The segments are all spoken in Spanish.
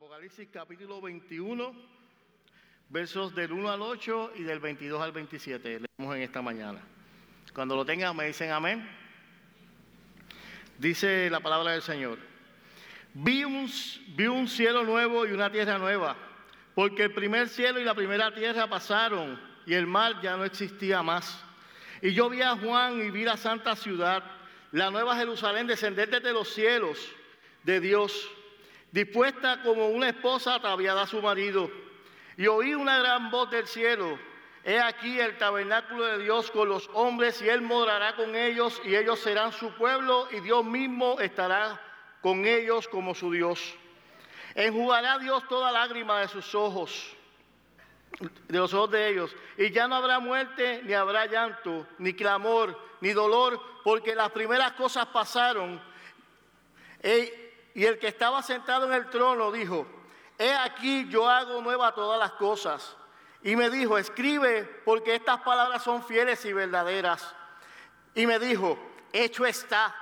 Apocalipsis capítulo 21, versos del 1 al 8 y del 22 al 27. Leemos en esta mañana. Cuando lo tengan me dicen amén. Dice la palabra del Señor. Vi un, vi un cielo nuevo y una tierra nueva, porque el primer cielo y la primera tierra pasaron y el mar ya no existía más. Y yo vi a Juan y vi la santa ciudad, la nueva Jerusalén, descender desde los cielos de Dios dispuesta como una esposa ataviada a su marido. Y oí una gran voz del cielo. He aquí el tabernáculo de Dios con los hombres y Él morará con ellos y ellos serán su pueblo y Dios mismo estará con ellos como su Dios. Enjugará Dios toda lágrima de sus ojos, de los ojos de ellos. Y ya no habrá muerte, ni habrá llanto, ni clamor, ni dolor, porque las primeras cosas pasaron. Y el que estaba sentado en el trono dijo, he aquí yo hago nueva todas las cosas. Y me dijo, escribe porque estas palabras son fieles y verdaderas. Y me dijo, hecho está,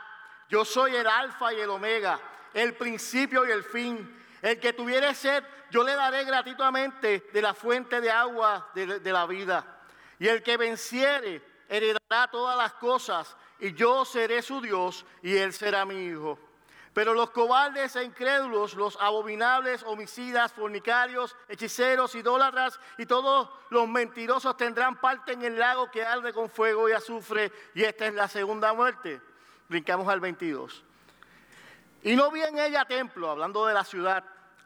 yo soy el alfa y el omega, el principio y el fin. El que tuviere sed, yo le daré gratuitamente de la fuente de agua de, la vida. Y el que venciere, heredará todas las cosas, y yo seré su Dios, y él será mi hijo. Pero los cobardes e incrédulos, los abominables, homicidas, fornicarios, hechiceros, idólatras y todos los mentirosos tendrán parte en el lago que arde con fuego y azufre. Y esta es la segunda muerte. Brincamos al 22. Y no vi en ella templo, hablando de la ciudad,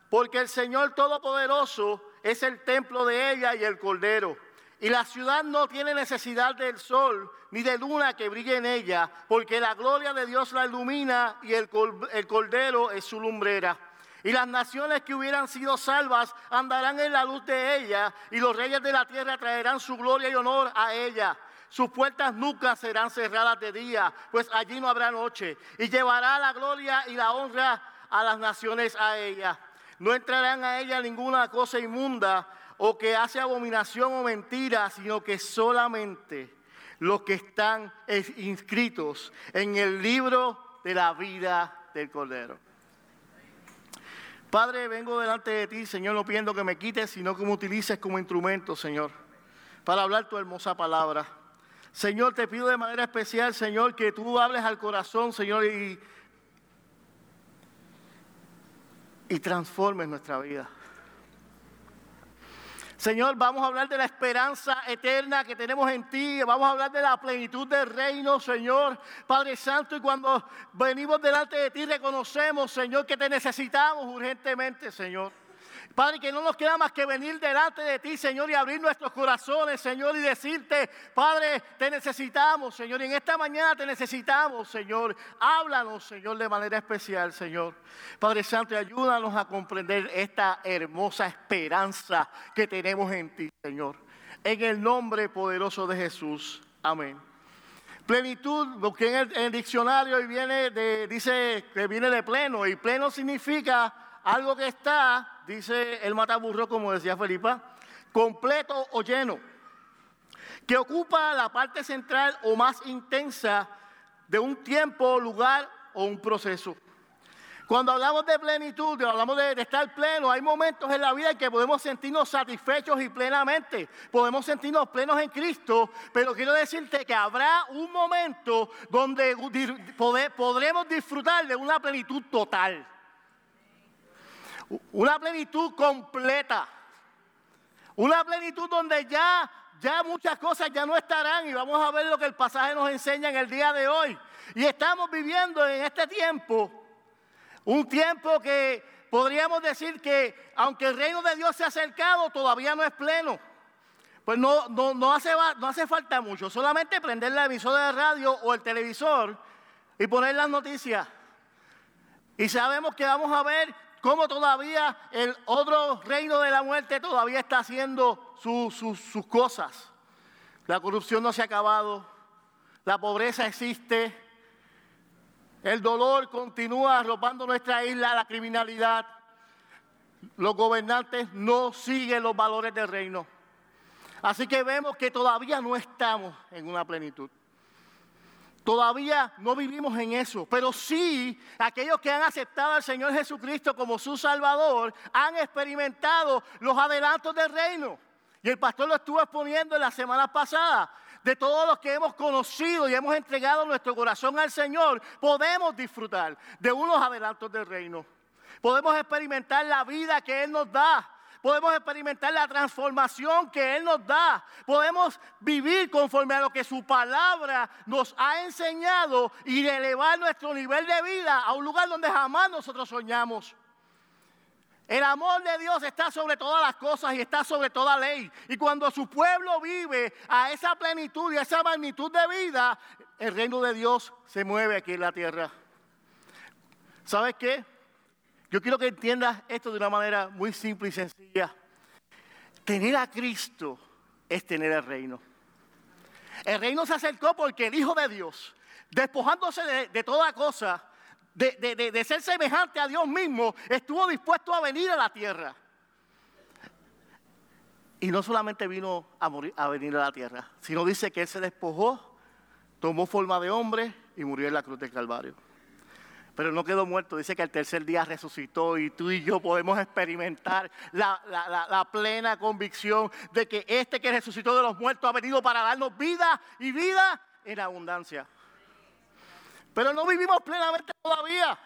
porque el Señor Todopoderoso es el templo de ella y el Cordero. Y la ciudad no tiene necesidad del sol ni de luna que brille en ella, porque la gloria de Dios la ilumina y el, cordero es su lumbrera. Y las naciones que hubieran sido salvas andarán en la luz de ella, y los reyes de la tierra traerán su gloria y honor a ella. Sus puertas nunca serán cerradas de día, pues allí no habrá noche. Y llevará la gloria y la honra a las naciones a ella. No entrarán a ella ninguna cosa inmunda o que hace abominación o mentira, sino que solamente los que están inscritos en el libro de la vida del Cordero. Padre, vengo delante de ti, Señor, no pidiendo que me quites, sino que me utilices como instrumento, Señor, para hablar tu hermosa palabra. Señor, te pido de manera especial, Señor, que tú hables al corazón, Señor, y, y transformes nuestra vida. Señor, vamos a hablar de la esperanza eterna que tenemos en ti. Vamos a hablar de la plenitud del reino, Señor. Padre Santo, y cuando venimos delante de ti reconocemos, Señor, que te necesitamos urgentemente, Señor. Padre, que no nos queda más que venir delante de ti, Señor, y abrir nuestros corazones, Señor, y decirte, Padre, te necesitamos, Señor, y en esta mañana te necesitamos, Señor. Háblanos, Señor, de manera especial, Señor. Padre Santo, ayúdanos a comprender esta hermosa esperanza que tenemos en ti, Señor. En el nombre poderoso de Jesús. Amén. Plenitud, busqué en el, en el diccionario y viene de, dice que viene de pleno, y pleno significa algo que está, dice el mataburro, como decía Felipa, completo o lleno, que ocupa la parte central o más intensa de un tiempo, lugar o un proceso. Cuando hablamos de plenitud, hablamos de, estar pleno, hay momentos en la vida en que podemos sentirnos satisfechos y plenamente, podemos sentirnos plenos en Cristo, pero quiero decirte que habrá un momento donde podremos disfrutar de una plenitud total. Una plenitud completa. Una plenitud donde ya, ya muchas cosas ya no estarán y vamos a ver lo que el pasaje nos enseña en el día de hoy. Y estamos viviendo en este tiempo, un tiempo que podríamos decir que aunque el reino de Dios se ha acercado, todavía no es pleno. Pues no, no, no, hace, no hace falta mucho, solamente prender la emisora de radio o el televisor y poner las noticias. Y sabemos que vamos a ver cómo todavía el otro reino de la muerte todavía está haciendo sus cosas. La corrupción no se ha acabado, la pobreza existe, el dolor continúa arropando nuestra isla, la criminalidad. Los gobernantes no siguen los valores del reino. Así que vemos que todavía no estamos en una plenitud. Todavía no vivimos en eso, pero sí aquellos que han aceptado al Señor Jesucristo como su Salvador han experimentado los adelantos del reino. Y el pastor lo estuvo exponiendo en la semana pasada. De todos los que hemos conocido y hemos entregado nuestro corazón al Señor, podemos disfrutar de unos adelantos del reino. Podemos experimentar la vida que Él nos da podemos experimentar la transformación que Él nos da, podemos vivir conforme a lo que su palabra nos ha enseñado y elevar nuestro nivel de vida a un lugar donde jamás nosotros soñamos. El amor de Dios está sobre todas las cosas y está sobre toda ley. Y cuando su pueblo vive a esa plenitud y a esa magnitud de vida, el reino de Dios se mueve aquí en la tierra. ¿Sabes qué? Yo quiero que entiendas esto de una manera muy simple y sencilla. Tener a Cristo es tener el reino. El reino se acercó porque el Hijo de Dios, despojándose de, toda cosa, de, ser semejante a Dios mismo, estuvo dispuesto a venir a la tierra. Y no solamente vino a, morir, a venir a la tierra, sino dice que Él se despojó, tomó forma de hombre y murió en la cruz del Calvario pero no quedó muerto. Dice que el tercer día resucitó y tú y yo podemos experimentar la, plena convicción de que este que resucitó de los muertos ha venido para darnos vida y vida en abundancia. Pero no vivimos plenamente todavía.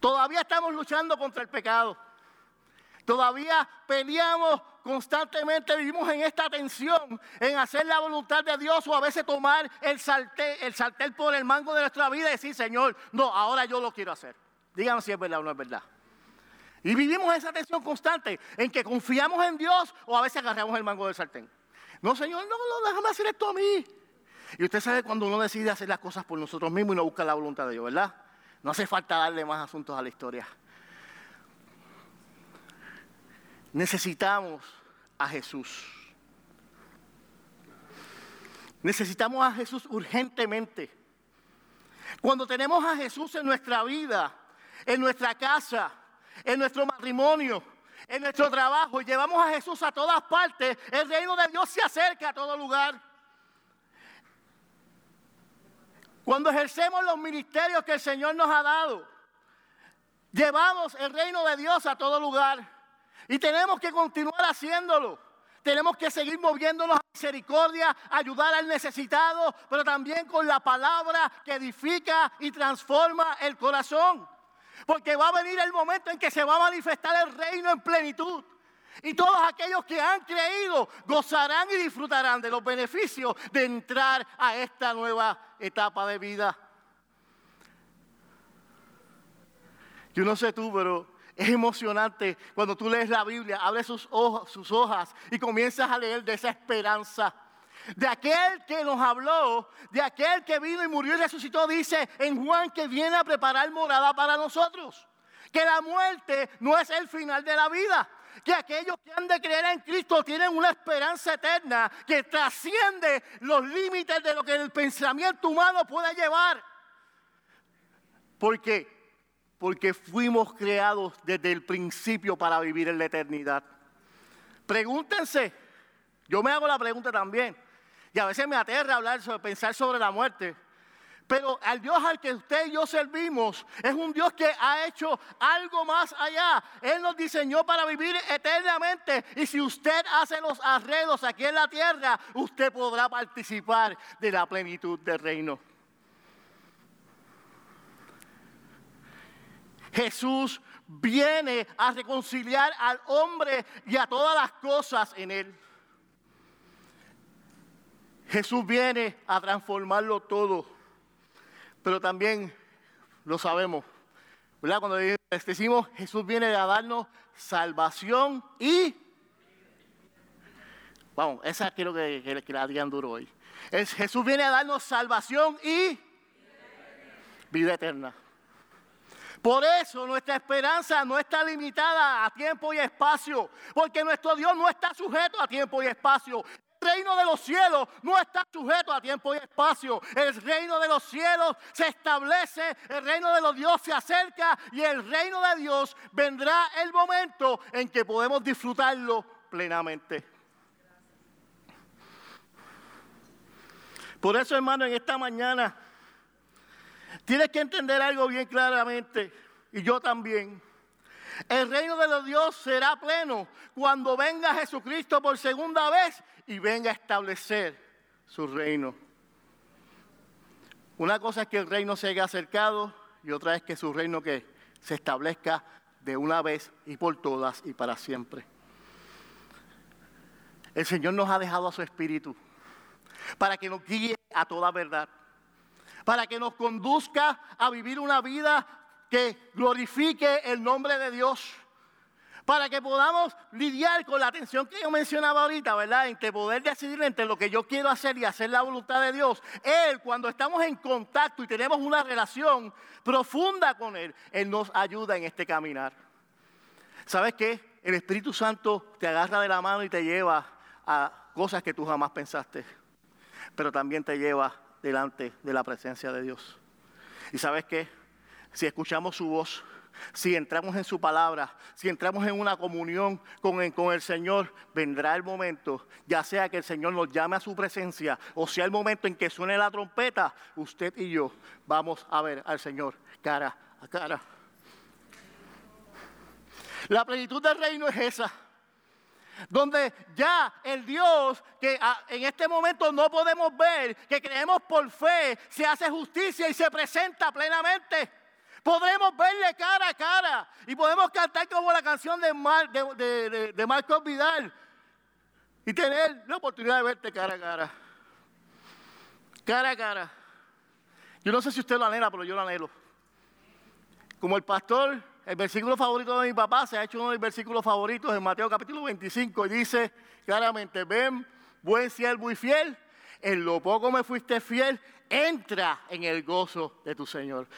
Todavía estamos luchando contra el pecado. Todavía peleamos constantemente, vivimos en esta tensión, en hacer la voluntad de Dios o a veces tomar el sartén, el por el mango de nuestra vida y decir, Señor, no, ahora yo lo quiero hacer. Díganme si es verdad o no es verdad. Y vivimos esa tensión constante en que confiamos en Dios o a veces agarramos el mango del sartén. No, Señor, no, no, déjame hacer esto a mí. Y usted sabe cuando uno decide hacer las cosas por nosotros mismos y no busca la voluntad de Dios, ¿verdad? No hace falta darle más asuntos a la historia. Necesitamos a Jesús. Necesitamos a Jesús urgentemente. Cuando tenemos a Jesús en nuestra vida, en nuestra casa, en nuestro matrimonio, en nuestro trabajo y llevamos a Jesús a todas partes, el reino de Dios se acerca a todo lugar. Cuando ejercemos los ministerios que el Señor nos ha dado, llevamos el reino de Dios a todo lugar. Y tenemos que continuar haciéndolo. Tenemos que seguir moviéndonos a misericordia, ayudar al necesitado, pero también con la palabra que edifica y transforma el corazón. Porque va a venir el momento en que se va a manifestar el reino en plenitud. Y todos aquellos que han creído gozarán y disfrutarán de los beneficios de entrar a esta nueva etapa de vida. Yo no sé tú, pero es emocionante cuando tú lees la Biblia, abres sus, hojas y comienzas a leer de esa esperanza. De aquel que nos habló, de aquel que vino y murió y resucitó, dice en Juan que viene a preparar morada para nosotros. Que la muerte no es el final de la vida, que aquellos que han de creer en Cristo tienen una esperanza eterna que trasciende los límites de lo que el pensamiento humano puede llevar. Porque porque fuimos creados desde el principio para vivir en la eternidad. Pregúntense, yo me hago la pregunta también, y a veces me aterra hablar sobre pensar sobre la muerte. Pero al Dios al que usted y yo servimos es un Dios que ha hecho algo más allá. Él nos diseñó para vivir eternamente. Y si usted hace los arreglos aquí en la tierra, usted podrá participar de la plenitud del reino. Jesús viene a reconciliar al hombre y a todas las cosas en él. Jesús viene a transformarlo todo. Pero también lo sabemos, ¿verdad? Cuando decimos Jesús viene a darnos salvación y... Vamos, esa quiero que, que la digan duro hoy. Es, Jesús viene a darnos salvación y vida eterna. Por eso nuestra esperanza no está limitada a tiempo y espacio, porque nuestro Dios no está sujeto a tiempo y espacio. El reino de los cielos no está sujeto a tiempo y espacio. El reino de los cielos se establece, el reino de los dioses se acerca y el reino de Dios vendrá el momento en que podemos disfrutarlo plenamente. Por eso, hermano, en esta mañana tienes que entender algo bien claramente, y yo también. El reino de los Dios será pleno cuando venga Jesucristo por segunda vez y venga a establecer su reino. Una cosa es que el reino se haya acercado y otra es que su reino se establezca de una vez y por todas y para siempre. El Señor nos ha dejado a su Espíritu para que nos guíe a toda verdad, para que nos conduzca a vivir una vida que glorifique el nombre de Dios. Para que podamos lidiar con la tensión que yo mencionaba ahorita, ¿verdad? Entre poder decidir entre lo que yo quiero hacer y hacer la voluntad de Dios. Él, cuando estamos en contacto y tenemos una relación profunda con Él, Él nos ayuda en este caminar. ¿Sabes qué? El Espíritu Santo te agarra de la mano y te lleva a cosas que tú jamás pensaste, pero también te lleva delante de la presencia de Dios. ¿Y sabes qué? Si escuchamos su voz, si entramos en su palabra, si entramos en una comunión con el, con el, Señor, vendrá el momento, ya sea que el Señor nos llame a su presencia o sea el momento en que suene la trompeta, usted y yo vamos a ver al Señor cara a cara. La plenitud del reino es esa. Donde ya el Dios que en este momento no podemos ver, que creemos por fe, se hace justicia y se presenta plenamente. Podremos verle cara a cara y podemos cantar como la canción de, Mar, Marcos Vidal y tener la oportunidad de verte cara a cara. Cara a cara. Yo no sé si usted lo anhela, pero yo lo anhelo. Como el pastor, el versículo favorito de mi papá se ha hecho uno de mis versículos favoritos en Mateo capítulo 25 y dice claramente, ven, buen siervo y fiel, en lo poco me fuiste fiel, entra en el gozo de tu Señor.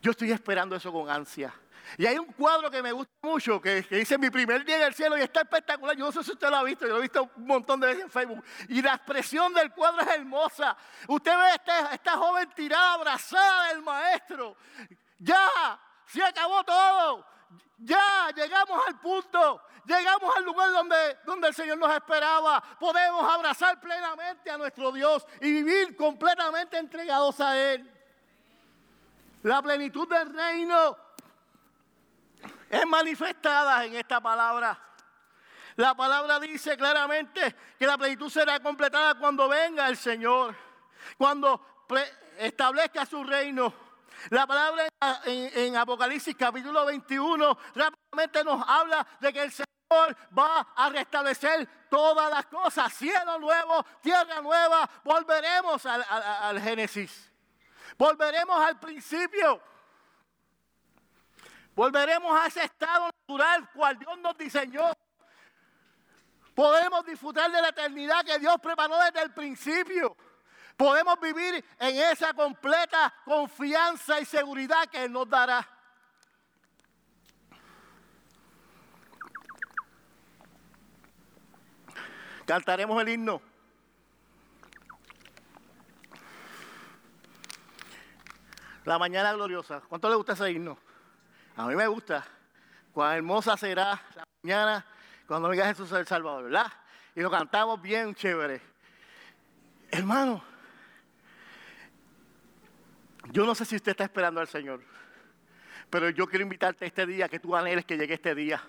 Yo estoy esperando eso con ansia. Y hay un cuadro que me gusta mucho, que, dice mi primer día en el cielo y está espectacular. Yo no sé si usted lo ha visto, yo lo he visto un montón de veces en Facebook. Y la expresión del cuadro es hermosa. Usted ve a esta, esta joven tirada, abrazada del maestro. Ya, se acabó todo. Ya llegamos al punto, llegamos al lugar donde, donde el Señor nos esperaba. Podemos abrazar plenamente a nuestro Dios y vivir completamente entregados a Él. La plenitud del reino es manifestada en esta palabra. La palabra dice claramente que la plenitud será completada cuando venga el Señor, cuando establezca su reino. La palabra en, Apocalipsis capítulo 21 rápidamente nos habla de que el Señor va a restablecer todas las cosas, cielo nuevo, tierra nueva, volveremos al Génesis. Volveremos al principio. Volveremos a ese estado natural cual Dios nos diseñó. Podemos disfrutar de la eternidad que Dios preparó desde el principio. Podemos vivir en esa completa confianza y seguridad que Él nos dará. Cantaremos el himno. La mañana gloriosa. ¿Cuánto le gusta ese himno? A mí me gusta. Cuán hermosa será la mañana cuando venga Jesús el Salvador, ¿verdad? Y lo cantamos bien chévere. Hermano, yo no sé si usted está esperando al Señor, pero yo quiero invitarte a este día, que tú anheles que llegue este día.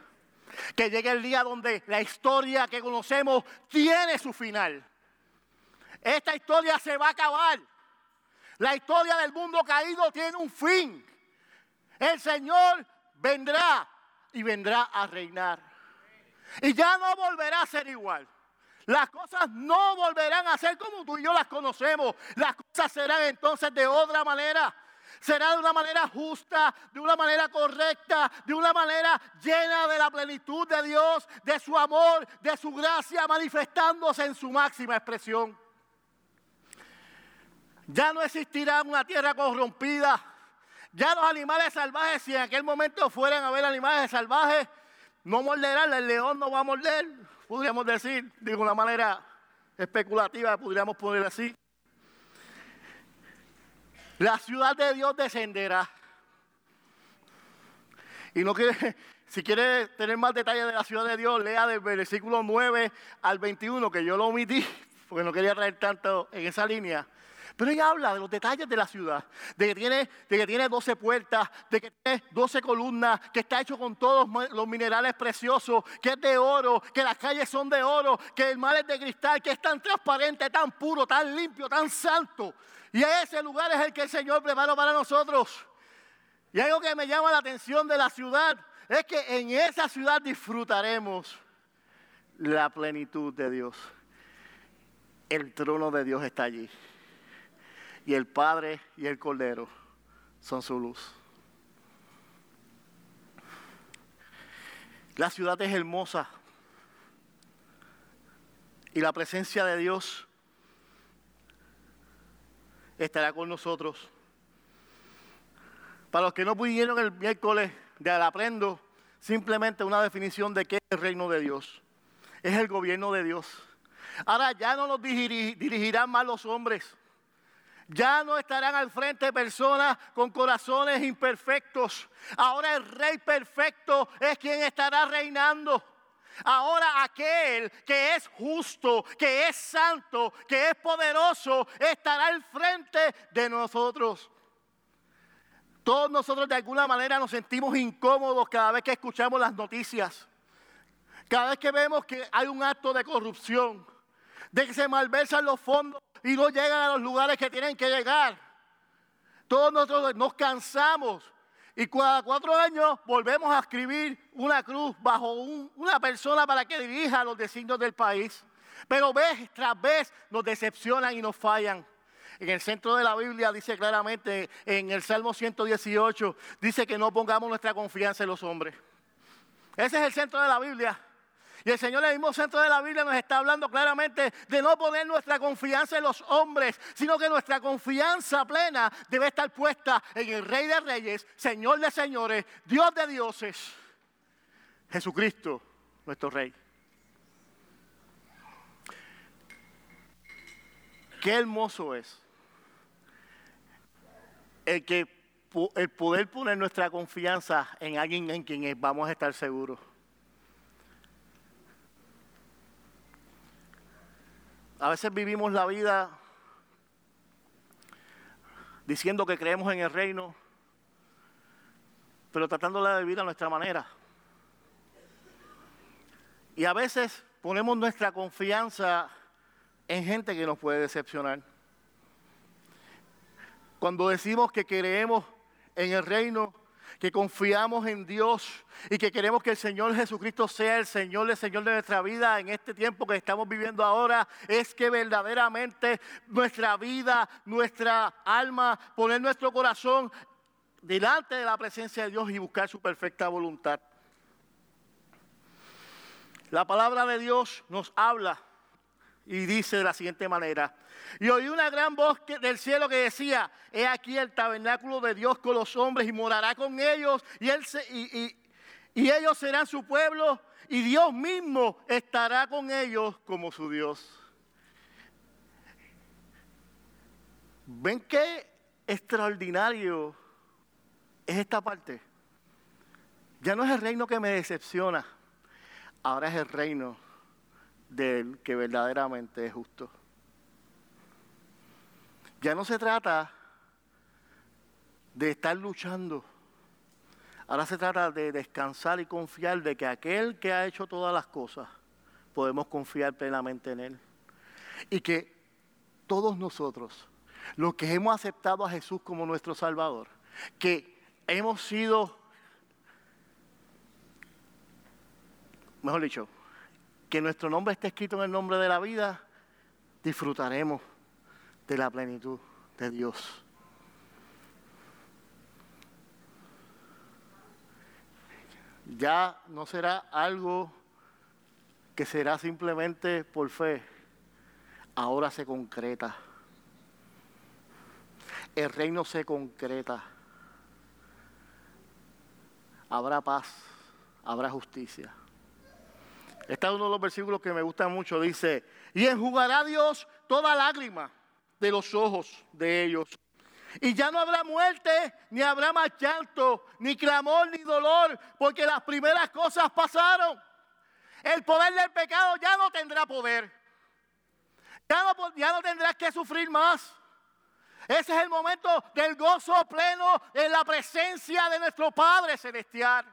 Que llegue el día donde la historia que conocemos tiene su final. Esta historia se va a acabar. La historia del mundo caído tiene un fin. El Señor vendrá y vendrá a reinar. Y ya no volverá a ser igual. Las cosas no volverán a ser como tú y yo las conocemos. Las cosas serán entonces de otra manera. Será de una manera justa, de una manera correcta, de una manera llena de la plenitud de Dios, de su amor, de su gracia, manifestándose en su máxima expresión. Ya no existirá una tierra corrompida. Ya los animales salvajes, si en aquel momento fueran a ver animales salvajes, no morderán, el león no va a morder, podríamos decir, de una manera especulativa, podríamos poner así. La ciudad de Dios descenderá. Y no quiere, si quiere tener más detalles de la ciudad de Dios, lea del versículo 9 al 21, que yo lo omití, porque no quería traer tanto en esa línea. Pero ella habla de los detalles de la ciudad, de que tiene, de que tiene 12 puertas, de que tiene 12 columnas, que está hecho con todos los minerales preciosos, que es de oro, que las calles son de oro, que el mar es de cristal, que es tan transparente, tan puro, tan limpio, tan santo. Y ese lugar es el que el Señor preparó para nosotros. Y algo que me llama la atención de la ciudad es que en esa ciudad disfrutaremos la plenitud de Dios. El trono de Dios está allí y el Padre y el Cordero son su luz. La ciudad es hermosa y la presencia de Dios estará con nosotros. Para los que no pudieron el miércoles de Alaprendo, simplemente una definición de qué es el reino de Dios. Es el gobierno de Dios. Ahora ya no nos dirigirán más los hombres. Ya no estarán al frente personas con corazones imperfectos. Ahora el rey perfecto es quien estará reinando. Ahora aquel que es justo, que es santo, que es poderoso, estará al frente de nosotros. Todos nosotros de alguna manera nos sentimos incómodos cada vez que escuchamos las noticias. Cada vez que vemos que hay un acto de corrupción, de que se malversan los fondos y no llegan a los lugares que tienen que llegar. Todos nosotros nos cansamos y cada cuatro años volvemos a escribir una cruz bajo una persona para que dirija los designios del país. Pero vez tras vez nos decepcionan y nos fallan. En el centro de la Biblia dice claramente, en el Salmo 118, dice que no pongamos nuestra confianza en los hombres. Ese es el centro de la Biblia. Y el Señor en el mismo centro de la Biblia nos está hablando claramente de no poner nuestra confianza en los hombres, sino que nuestra confianza plena debe estar puesta en el Rey de Reyes, Señor de Señores, Dios de Dioses, Jesucristo, nuestro Rey. Qué hermoso es el que el poder poner nuestra confianza en alguien en quien vamos a estar seguros. A veces vivimos la vida diciendo que creemos en el reino, pero tratándola de vivir a nuestra manera. Y a veces ponemos nuestra confianza en gente que nos puede decepcionar. Cuando decimos que creemos en el reino, que confiamos en Dios y que queremos que el Señor Jesucristo sea el Señor, el Señor de nuestra vida en este tiempo que estamos viviendo ahora, es que verdaderamente nuestra vida, nuestra alma, poner nuestro corazón delante de la presencia de Dios y buscar su perfecta voluntad. La palabra de Dios nos habla y dice de la siguiente manera, y oí una gran voz del cielo que decía, he aquí el tabernáculo de Dios con los hombres y morará con ellos y, y ellos serán su pueblo y Dios mismo estará con ellos como su Dios. ¿Ven qué extraordinario es esta parte? Ya no es el reino que me decepciona, ahora es el reino del que verdaderamente es justo. Ya no se trata de estar luchando. Ahora se trata de descansar y confiar de que aquel que ha hecho todas las cosas, podemos confiar plenamente en Él. Y que todos nosotros, los que hemos aceptado a Jesús como nuestro Salvador, que hemos sido, mejor dicho, que nuestro nombre esté escrito en el nombre de la vida, disfrutaremos de la plenitud de Dios. Ya no será algo que será simplemente por fe, ahora se concreta. El reino se concreta. Habrá paz, habrá justicia. Este es uno de los versículos que me gusta mucho. Dice, y enjugará Dios toda lágrima de los ojos de ellos. Y ya no habrá muerte, ni habrá más llanto, ni clamor, ni dolor, porque las primeras cosas pasaron. El poder del pecado ya no tendrá poder. Ya no, ya no tendrás que sufrir más. Ese es el momento del gozo pleno en la presencia de nuestro Padre Celestial.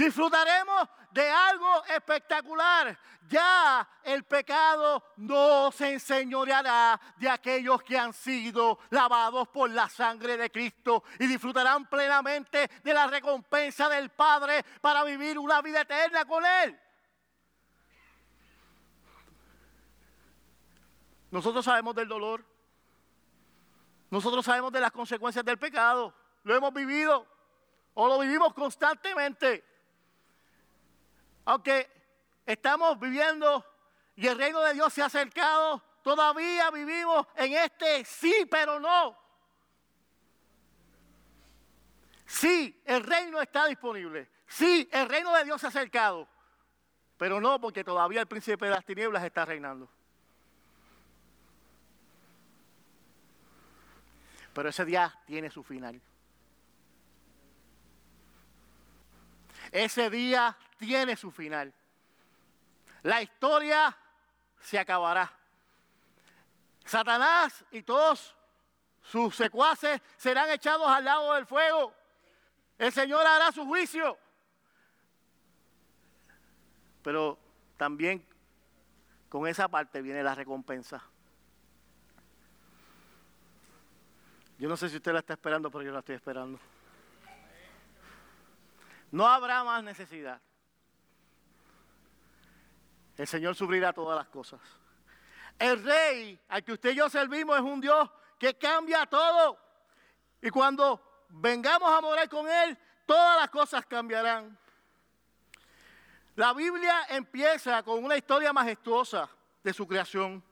Disfrutaremos de algo espectacular. Ya el pecado no se enseñoreará de aquellos que han sido lavados por la sangre de Cristo y disfrutarán plenamente de la recompensa del Padre para vivir una vida eterna con Él. Nosotros sabemos del dolor. Nosotros sabemos de las consecuencias del pecado. Lo hemos vivido o lo vivimos constantemente. Aunque estamos viviendo y el reino de Dios se ha acercado, todavía vivimos en este sí, pero no. Sí, el reino está disponible. Sí, el reino de Dios se ha acercado. Pero no porque todavía el príncipe de las tinieblas está reinando. Pero ese día tiene su final. Ese día tiene su final. La historia se acabará. Satanás y todos sus secuaces serán echados al lado del fuego. El Señor hará su juicio. Pero también con esa parte viene la recompensa. Yo no sé si usted la está esperando, pero yo la estoy esperando. No habrá más necesidad. El Señor sufrirá todas las cosas. El rey al que usted y yo servimos es un Dios que cambia todo. Y cuando vengamos a morar con Él, todas las cosas cambiarán. La Biblia empieza con una historia majestuosa de su creación.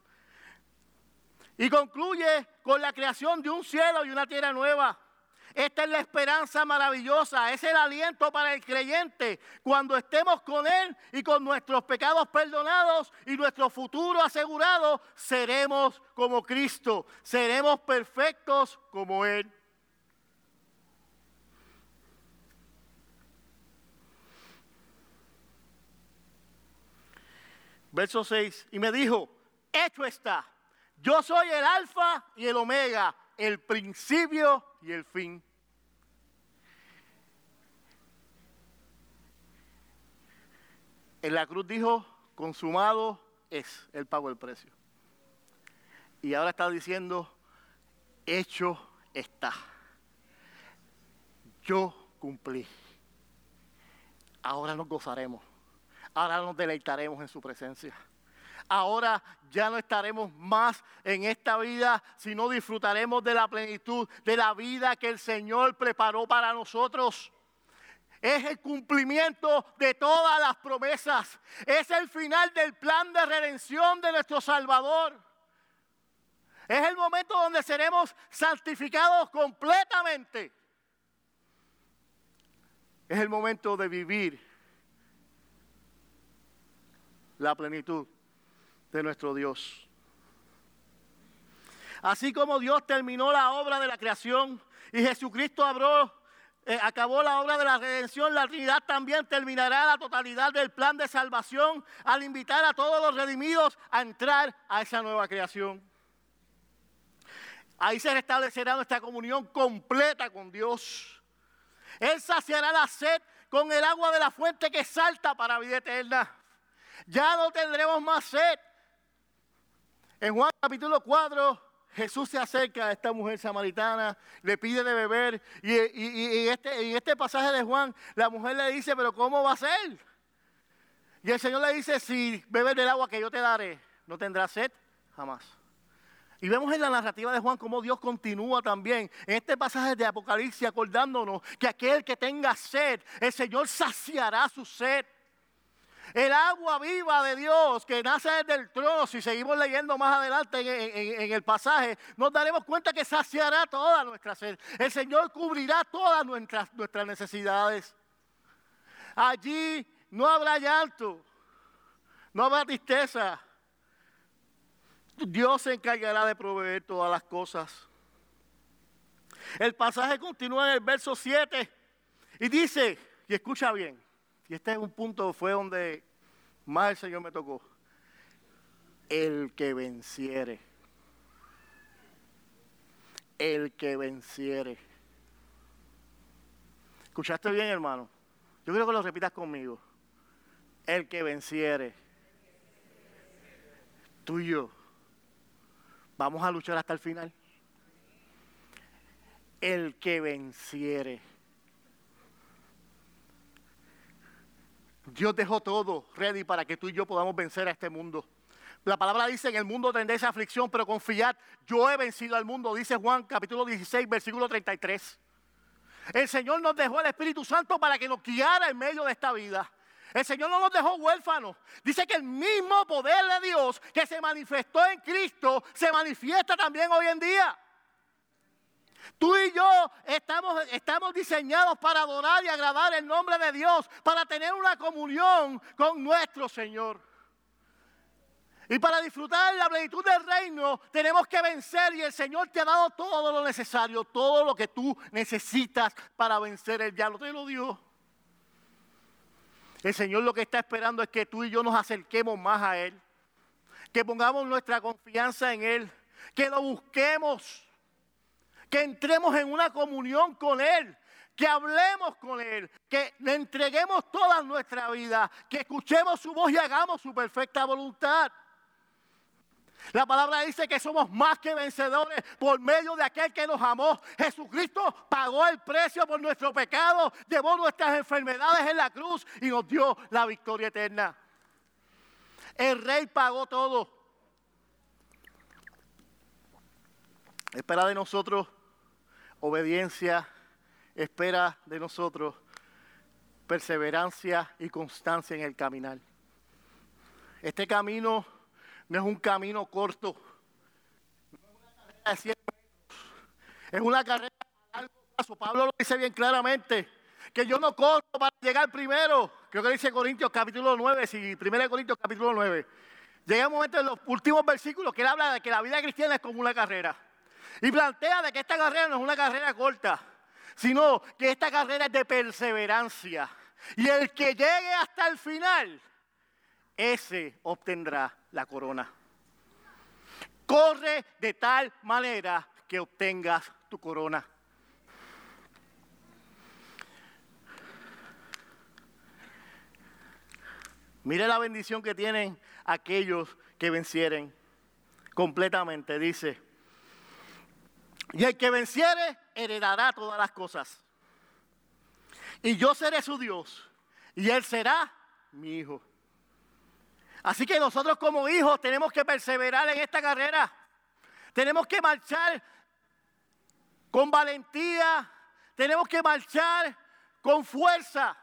Y concluye con la creación de un cielo y una tierra nueva. Esta es la esperanza maravillosa, es el aliento para el creyente. Cuando estemos con Él y con nuestros pecados perdonados y nuestro futuro asegurado, seremos como Cristo, seremos perfectos como Él. Verso 6, y me dijo, hecho está yo soy el alfa y el omega, el principio y el fin. En la cruz dijo, consumado es el pago del precio. Y ahora está diciendo, hecho está. Yo cumplí. Ahora nos gozaremos. Ahora nos deleitaremos en su presencia ahora ya no estaremos más en esta vida, sino disfrutaremos de la plenitud de la vida que el Señor preparó para nosotros. Es el cumplimiento de todas las promesas. Es el final del plan de redención de nuestro Salvador. Es el momento donde seremos santificados completamente. Es el momento de vivir la plenitud de nuestro Dios. Así como Dios terminó la obra de la creación y Jesucristo eh, acabó la obra de la redención, la Trinidad también terminará la totalidad del plan de salvación al invitar a todos los redimidos a entrar a esa nueva creación. Ahí se restablecerá nuestra comunión completa con Dios. Él saciará la sed con el agua de la fuente que salta para vida eterna. Ya no tendremos más sed, en Juan capítulo 4, Jesús se acerca a esta mujer samaritana, le pide de beber y, este, en este pasaje de Juan la mujer le dice, pero ¿cómo va a ser? Y el Señor le dice, si bebes del agua que yo te daré, no tendrás sed jamás. Y vemos en la narrativa de Juan cómo Dios continúa también en este pasaje de Apocalipsis acordándonos que aquel que tenga sed, el Señor saciará su sed. El agua viva de Dios que nace desde el trono, si seguimos leyendo más adelante en, el pasaje, nos daremos cuenta que saciará toda nuestra sed. El Señor cubrirá todas nuestras, nuestras necesidades. Allí no habrá llanto, no habrá tristeza. Dios se encargará de proveer todas las cosas. El pasaje continúa en el verso 7 y dice, y escucha bien, y este es un punto, fue donde más el Señor me tocó. El que venciere. el que venciere. ¿Escuchaste bien, hermano? Yo quiero que lo repitas conmigo. El que venciere. Tú y yo. Vamos a luchar hasta el final. El que venciere. Dios dejó todo ready para que tú y yo podamos vencer a este mundo. La palabra dice, en el mundo tendréis aflicción, pero confiad, yo he vencido al mundo, dice Juan capítulo 16, versículo 33. El Señor nos dejó el Espíritu Santo para que nos guiara en medio de esta vida. El Señor no nos dejó huérfanos. Dice que el mismo poder de Dios que se manifestó en Cristo se manifiesta también hoy en día. Tú y yo estamos, diseñados para adorar y agradar el nombre de Dios, para tener una comunión con nuestro Señor. Y para disfrutar la plenitud del reino tenemos que vencer y el Señor te ha dado todo lo necesario, todo lo que tú necesitas para vencer el diablo. Te lo dio. El Señor lo que está esperando es que tú y yo nos acerquemos más a Él, que pongamos nuestra confianza en Él, que lo busquemos, que entremos en una comunión con Él, que hablemos con Él, que le entreguemos toda nuestra vida, que escuchemos su voz y hagamos su perfecta voluntad. La palabra dice que somos más que vencedores por medio de aquel que nos amó. Jesucristo pagó el precio por nuestro pecado, llevó nuestras enfermedades en la cruz y nos dio la victoria eterna. El rey pagó todo. Espera de nosotros obediencia, espera de nosotros perseverancia y constancia en el caminar. Este camino no es un camino corto. es una carrera a largo plazo. Pablo lo dice bien claramente, que yo no corro para llegar primero. Creo que dice Corintios capítulo 9, si 1 Corintios capítulo 9. Llega un momento en los últimos versículos que él habla de que la vida cristiana es como una carrera. Y plantea de que esta carrera no es una carrera corta, sino que esta carrera es de perseverancia. Y el que llegue hasta el final, ese obtendrá la corona. Corre de tal manera que obtengas tu corona. Mire la bendición que tienen aquellos que vencieren completamente. Dice, y el que venciere heredará todas las cosas. Y yo seré su Dios, y él será mi hijo. Así que nosotros como hijos tenemos que perseverar en esta carrera. Tenemos que marchar con valentía. Tenemos que marchar con fuerza.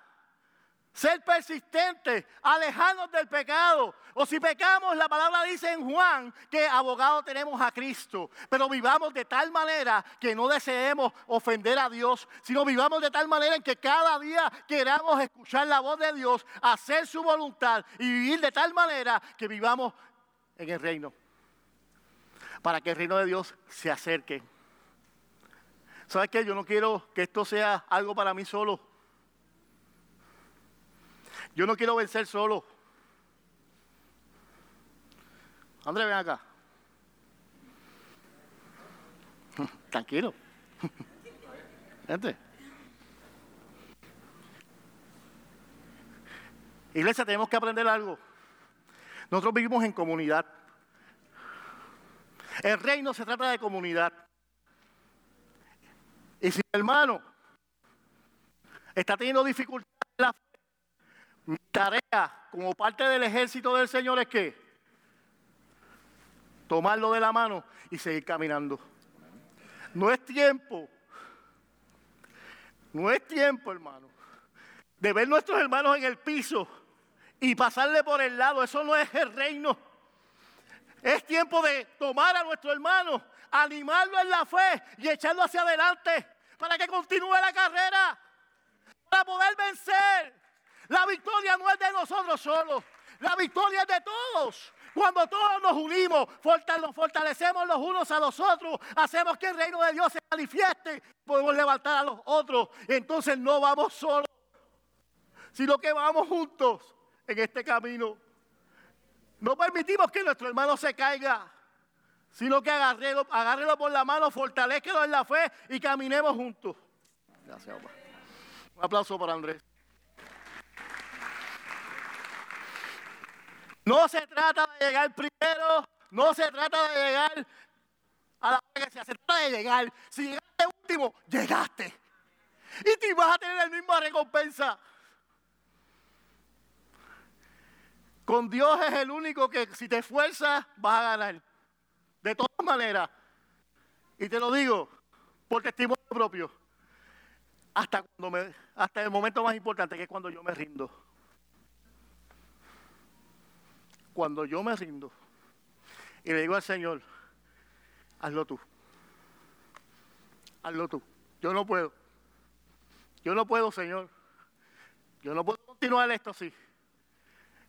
Ser persistente, alejarnos del pecado. O si pecamos, la palabra dice en Juan que abogado tenemos a Cristo. Pero vivamos de tal manera que no deseemos ofender a Dios, sino vivamos de tal manera en que cada día queramos escuchar la voz de Dios, hacer su voluntad y vivir de tal manera que vivamos en el reino. Para que el reino de Dios se acerque. ¿Sabes qué? Yo no quiero que esto sea algo para mí solo. Yo no quiero vencer solo. André, ven acá. Tranquilo. Gente. Iglesia, tenemos que aprender algo. Nosotros vivimos en comunidad. El reino se trata de comunidad. Y si el hermano está teniendo dificultades en la fe, mi tarea como parte del ejército del Señor es que tomarlo de la mano y seguir caminando. No es tiempo, no es tiempo, hermano, de ver nuestros hermanos en el piso y pasarle por el lado. Eso no es el reino. Es tiempo de tomar a nuestro hermano, animarlo en la fe y echarlo hacia adelante para que continúe la carrera, para poder vencer. La victoria no es de nosotros solos, la victoria es de todos. Cuando todos nos unimos, fortalecemos los unos a los otros, hacemos que el reino de Dios se manifieste, podemos levantar a los otros. Entonces no vamos solos, sino que vamos juntos en este camino. No permitimos que nuestro hermano se caiga, sino que agárrelo, agárrelo por la mano, fortalezquelo en la fe y caminemos juntos. Gracias, papá. Un aplauso para Andrés. No se trata llegar primero, no se trata de llegar a la iglesia, se trata de llegar. Si llegaste último, llegaste. Y te vas a tener la misma recompensa. Con Dios es el único que si te esfuerzas vas a ganar. De todas maneras. Y te lo digo por testimonio propio. Hasta, cuando me, hasta el momento más importante que es cuando yo me rindo. Cuando yo me rindo y le digo al Señor, hazlo tú. Hazlo tú. Yo no puedo. Yo no puedo, Señor. Yo no puedo continuar esto así.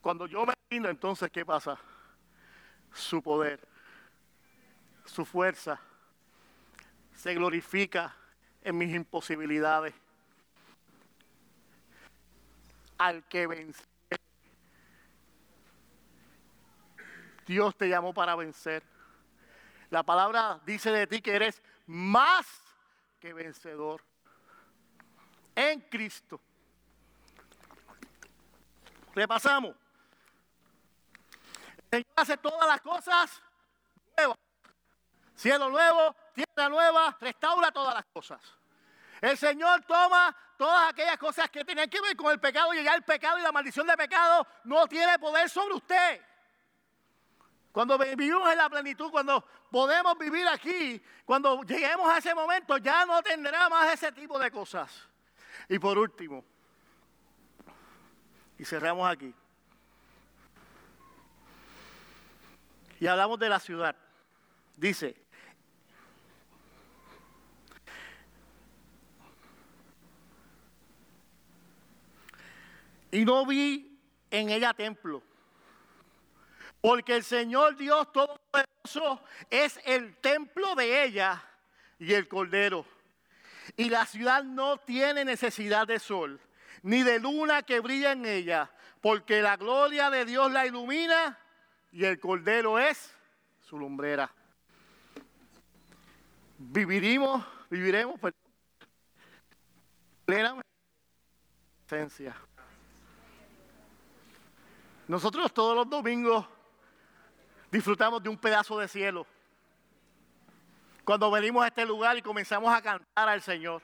Cuando yo me rindo, entonces, ¿qué pasa? Su poder, su fuerza, se glorifica en mis imposibilidades. Al que vence. Dios te llamó para vencer. La palabra dice de ti que eres más que vencedor en Cristo. Repasamos. El Señor hace todas las cosas nuevas. Cielo nuevo, tierra nueva, restaura todas las cosas. El Señor toma todas aquellas cosas que tienen que ver con el pecado y ya el pecado y la maldición de pecado no tiene poder sobre usted. Cuando vivimos en la plenitud, cuando podemos vivir aquí, cuando lleguemos a ese momento, ya no tendrá más ese tipo de cosas. Y por último, y cerramos aquí. Y hablamos de la ciudad. Dice, y no vi en ella templo porque el Señor Dios Todopoderoso es el templo de ella y el Cordero. Y la ciudad no tiene necesidad de sol, ni de luna que brilla en ella, porque la gloria de Dios la ilumina y el Cordero es su lumbrera. Viviremos, viviremos plena esencia. Nosotros todos los domingos disfrutamos de un pedazo de cielo. Cuando venimos a este lugar y comenzamos a cantar al Señor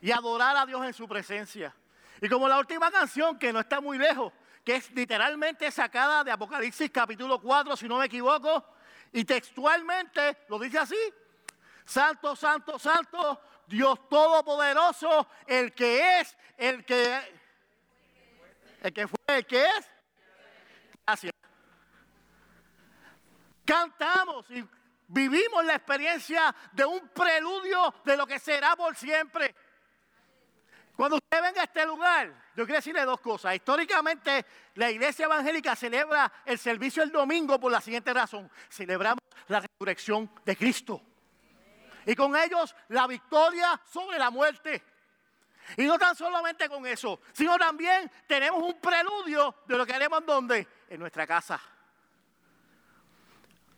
y adorar a Dios en su presencia. Y como la última canción, que no está muy lejos, que es literalmente sacada de Apocalipsis capítulo 4, si no me equivoco, y textualmente lo dice así, Santo, Santo, Santo, Dios Todopoderoso, el que es, el que, el que fue, el que es. Gracias cantamos y vivimos la experiencia de un preludio de lo que será por siempre. Cuando usted venga a este lugar, yo quiero decirle dos cosas. Históricamente, la iglesia evangélica celebra el servicio el domingo por la siguiente razón. Celebramos la resurrección de Cristo. Y con ellos la victoria sobre la muerte. Y no tan solamente con eso, sino también tenemos un preludio de lo que haremos donde? En nuestra casa.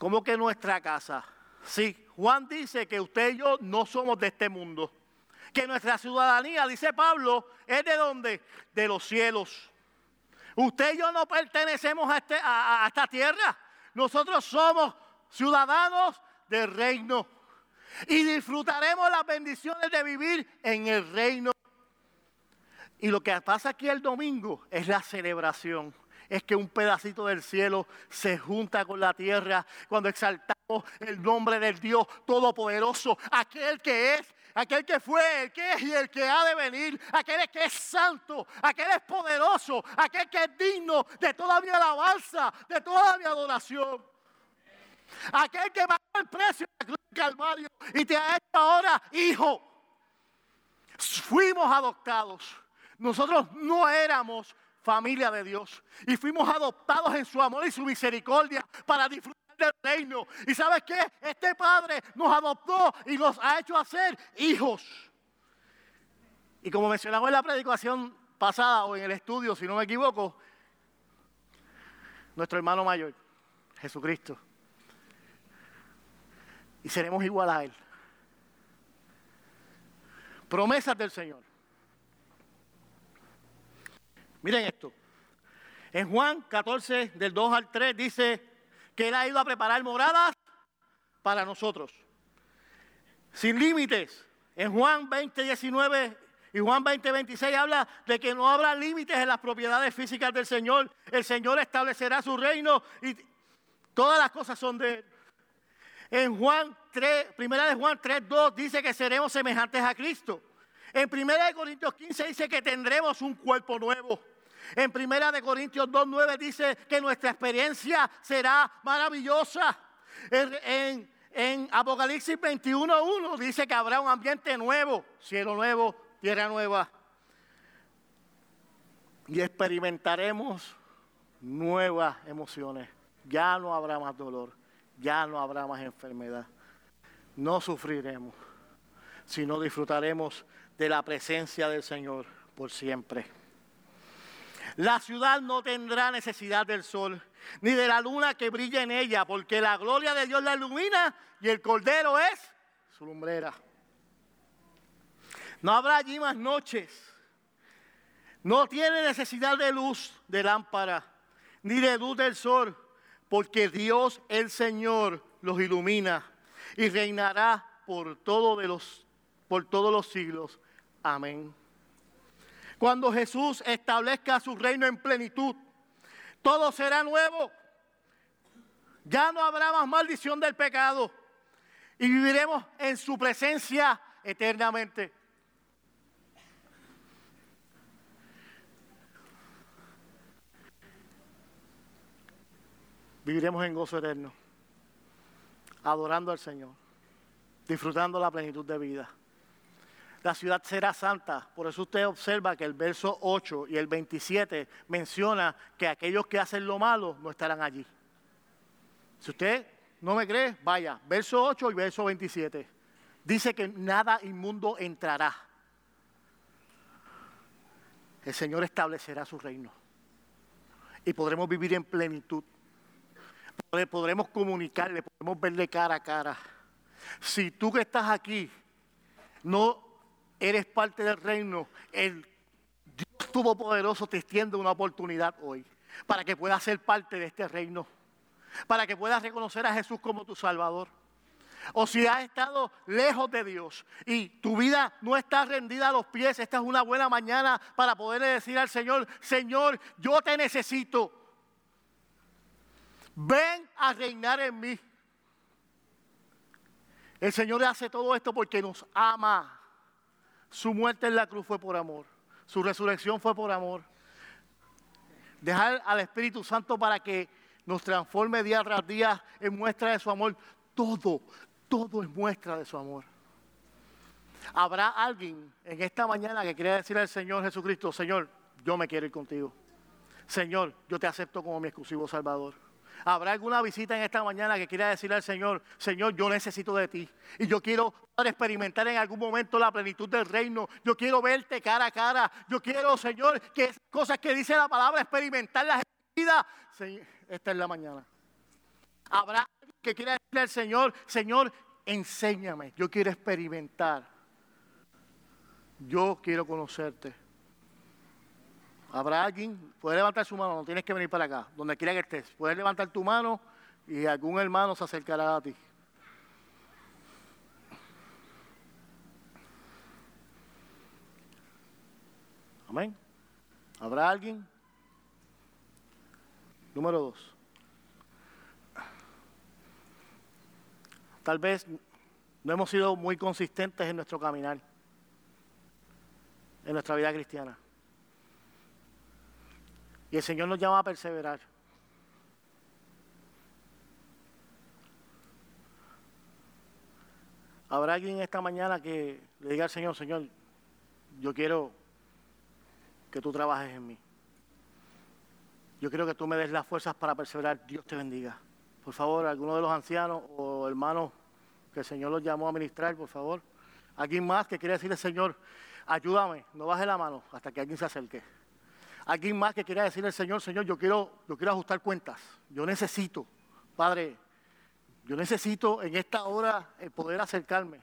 ¿Cómo que nuestra casa? Sí, Juan dice que usted y yo no somos de este mundo. Que nuestra ciudadanía, dice Pablo, es de dónde? De los cielos. Usted y yo no pertenecemos a, este, a esta tierra. Nosotros somos ciudadanos del reino. Y disfrutaremos las bendiciones de vivir en el reino. Y lo que pasa aquí el domingo es la celebración es que un pedacito del cielo se junta con la tierra cuando exaltamos el nombre del Dios Todopoderoso, aquel que es aquel que fue, el que es y el que ha de venir, aquel que es santo, aquel es poderoso, aquel que es digno de toda mi alabanza, de toda mi adoración. Aquel que pagó el precio de la cruz del Calvario y te ha hecho ahora hijo. Fuimos adoptados. Nosotros no éramos familia de Dios. Y fuimos adoptados en su amor y su misericordia para disfrutar del reino. ¿Y sabes qué? Este Padre nos adoptó y nos ha hecho hacer hijos. Y como mencionamos en la predicación pasada o en el estudio, si no me equivoco, nuestro hermano mayor, Jesucristo. y seremos igual a Él. Promesas del Señor. Miren esto. En Juan 14, del 2 al 3, dice que Él ha ido a preparar moradas para nosotros. Sin límites. En Juan 20, 19 y Juan 20, 26 habla de que no habrá límites en las propiedades físicas del Señor. El Señor establecerá su reino y todas las cosas son de Él. En Juan 3, primera de Juan 3, 2 dice que seremos semejantes a Cristo. En primera de Corintios 15 dice que tendremos un cuerpo nuevo. En primera de Corintios 2, 9 dice que nuestra experiencia será maravillosa. En, en Apocalipsis 21, 1 dice que habrá un ambiente nuevo, cielo nuevo, tierra nueva. Y experimentaremos nuevas emociones. Ya no habrá más dolor, ya no habrá más enfermedad. No sufriremos, sino disfrutaremos de la presencia del Señor por siempre. La ciudad no tendrá necesidad del sol, ni de la luna que brille en ella, porque la gloria de Dios la ilumina y el cordero es su lumbrera. No habrá allí más noches. No tiene necesidad de luz de lámpara, ni de luz del sol, porque Dios el Señor los ilumina y reinará por, los, por todos los siglos. Amén. Cuando Jesús establezca su reino en plenitud, todo será nuevo. Ya no habrá más maldición del pecado y viviremos en su presencia eternamente. Viviremos en gozo eterno, adorando al Señor, disfrutando la plenitud de vida la ciudad será santa. Por eso usted observa que el verso 8 y el 27 menciona que aquellos que hacen lo malo no estarán allí. Si usted no me cree, vaya, verso 8 y verso 27. Dice que nada inmundo entrará. El Señor establecerá su reino. Y podremos vivir en plenitud. Podremos comunicarle, podremos verle cara a cara. Si tú que estás aquí no eres parte del reino, el Dios Todopoderoso te extiende una oportunidad hoy para que puedas ser parte de este reino, para que puedas reconocer a Jesús como tu Salvador. O si has estado lejos de Dios y tu vida no está rendida a los pies, esta es una buena mañana para poderle decir al Señor, Señor, yo te necesito. Ven a reinar en mí. El Señor hace todo esto porque nos ama. Su muerte en la cruz fue por amor. Su resurrección fue por amor. Dejar al Espíritu Santo para que nos transforme día tras día en muestra de su amor. Todo, todo es muestra de su amor. Habrá alguien en esta mañana que quiera decir al Señor Jesucristo, Señor, yo me quiero ir contigo. Señor, yo te acepto como mi exclusivo Salvador. Habrá alguna visita en esta mañana que quiera decirle al Señor, Señor, yo necesito de ti. Y yo quiero experimentar en algún momento la plenitud del reino. Yo quiero verte cara a cara. Yo quiero, Señor, que cosas que dice la palabra, experimentarlas en mi vida. esta es la mañana. Habrá que quiera decirle al Señor, Señor, enséñame. Yo quiero experimentar. Yo quiero conocerte. Habrá alguien, puede levantar su mano, no tienes que venir para acá, donde quiera que estés. Puedes levantar tu mano y algún hermano se acercará a ti. Amén. ¿Habrá alguien? Número dos. Tal vez no hemos sido muy consistentes en nuestro caminar, en nuestra vida cristiana. Y el Señor nos llama a perseverar. Habrá alguien esta mañana que le diga al Señor, Señor, yo quiero que tú trabajes en mí. Yo quiero que tú me des las fuerzas para perseverar. Dios te bendiga. Por favor, alguno de los ancianos o hermanos que el Señor los llamó a ministrar, por favor. Alguien más que quiere decirle, Señor, ayúdame, no baje la mano hasta que alguien se acerque. Alguien más que quiera decirle al Señor, Señor, yo quiero, yo quiero ajustar cuentas. Yo necesito, Padre, Yo necesito en esta hora el poder acercarme.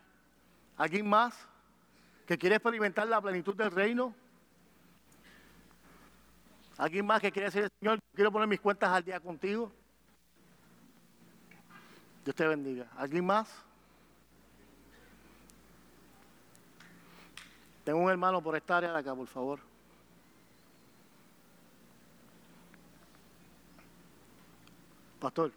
¿Alguien más que quiere experimentar la plenitud del reino? ¿Alguien más que quiere decir, Señor, quiero poner mis cuentas al día contigo? Dios te bendiga. ¿Alguien más? Tengo un hermano por esta área acá, por favor. Pastor.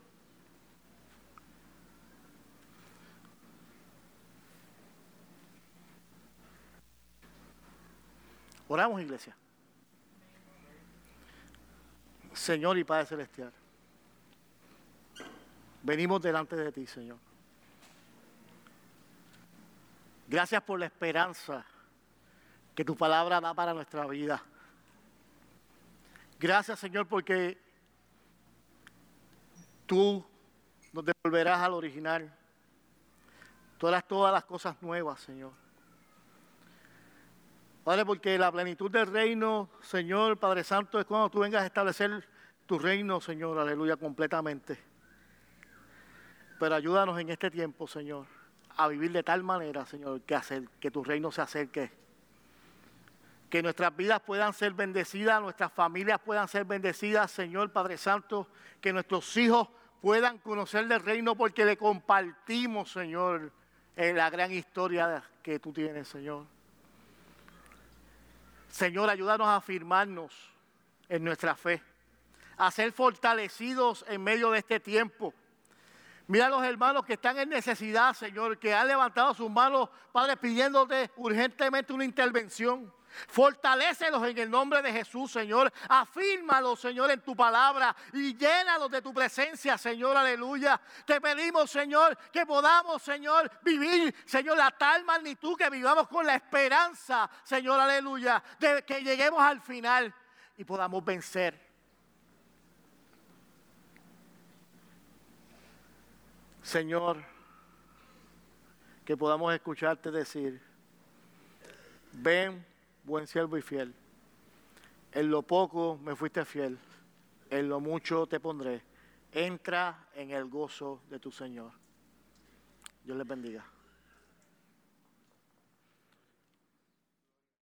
Oramos, iglesia. Señor y Padre Celestial, venimos delante de ti, Señor. Gracias por la esperanza que tu palabra da para nuestra vida. Gracias, Señor, porque tú nos devolverás al original. Tú todas las cosas nuevas, Señor. Padre, porque la plenitud del reino, Señor, Padre Santo, es cuando tú vengas a establecer tu reino, Señor, aleluya, completamente. Pero ayúdanos en este tiempo, Señor, a vivir de tal manera, Señor, que, hacer, que tu reino se acerque. Que nuestras vidas puedan ser bendecidas, nuestras familias puedan ser bendecidas, Señor Padre Santo. Que nuestros hijos puedan conocer del reino porque le compartimos, Señor, en la gran historia que tú tienes, Señor. Señor, ayúdanos a afirmarnos en nuestra fe, a ser fortalecidos en medio de este tiempo. Mira a los hermanos que están en necesidad, Señor, que han levantado sus manos, Padre, pidiéndote urgentemente una intervención. Fortalécelos en el nombre de Jesús, Señor. Afírmalos, Señor, en tu palabra y llénalos de tu presencia, Señor, aleluya. Te pedimos, Señor, que podamos, Señor, vivir, Señor, la tal magnitud que vivamos con la esperanza, Señor, aleluya, de que lleguemos al final y podamos vencer. Señor, que podamos escucharte decir, ven buen siervo y fiel. En lo poco me fuiste fiel, en lo mucho te pondré. Entra en el gozo de tu Señor. Dios les bendiga.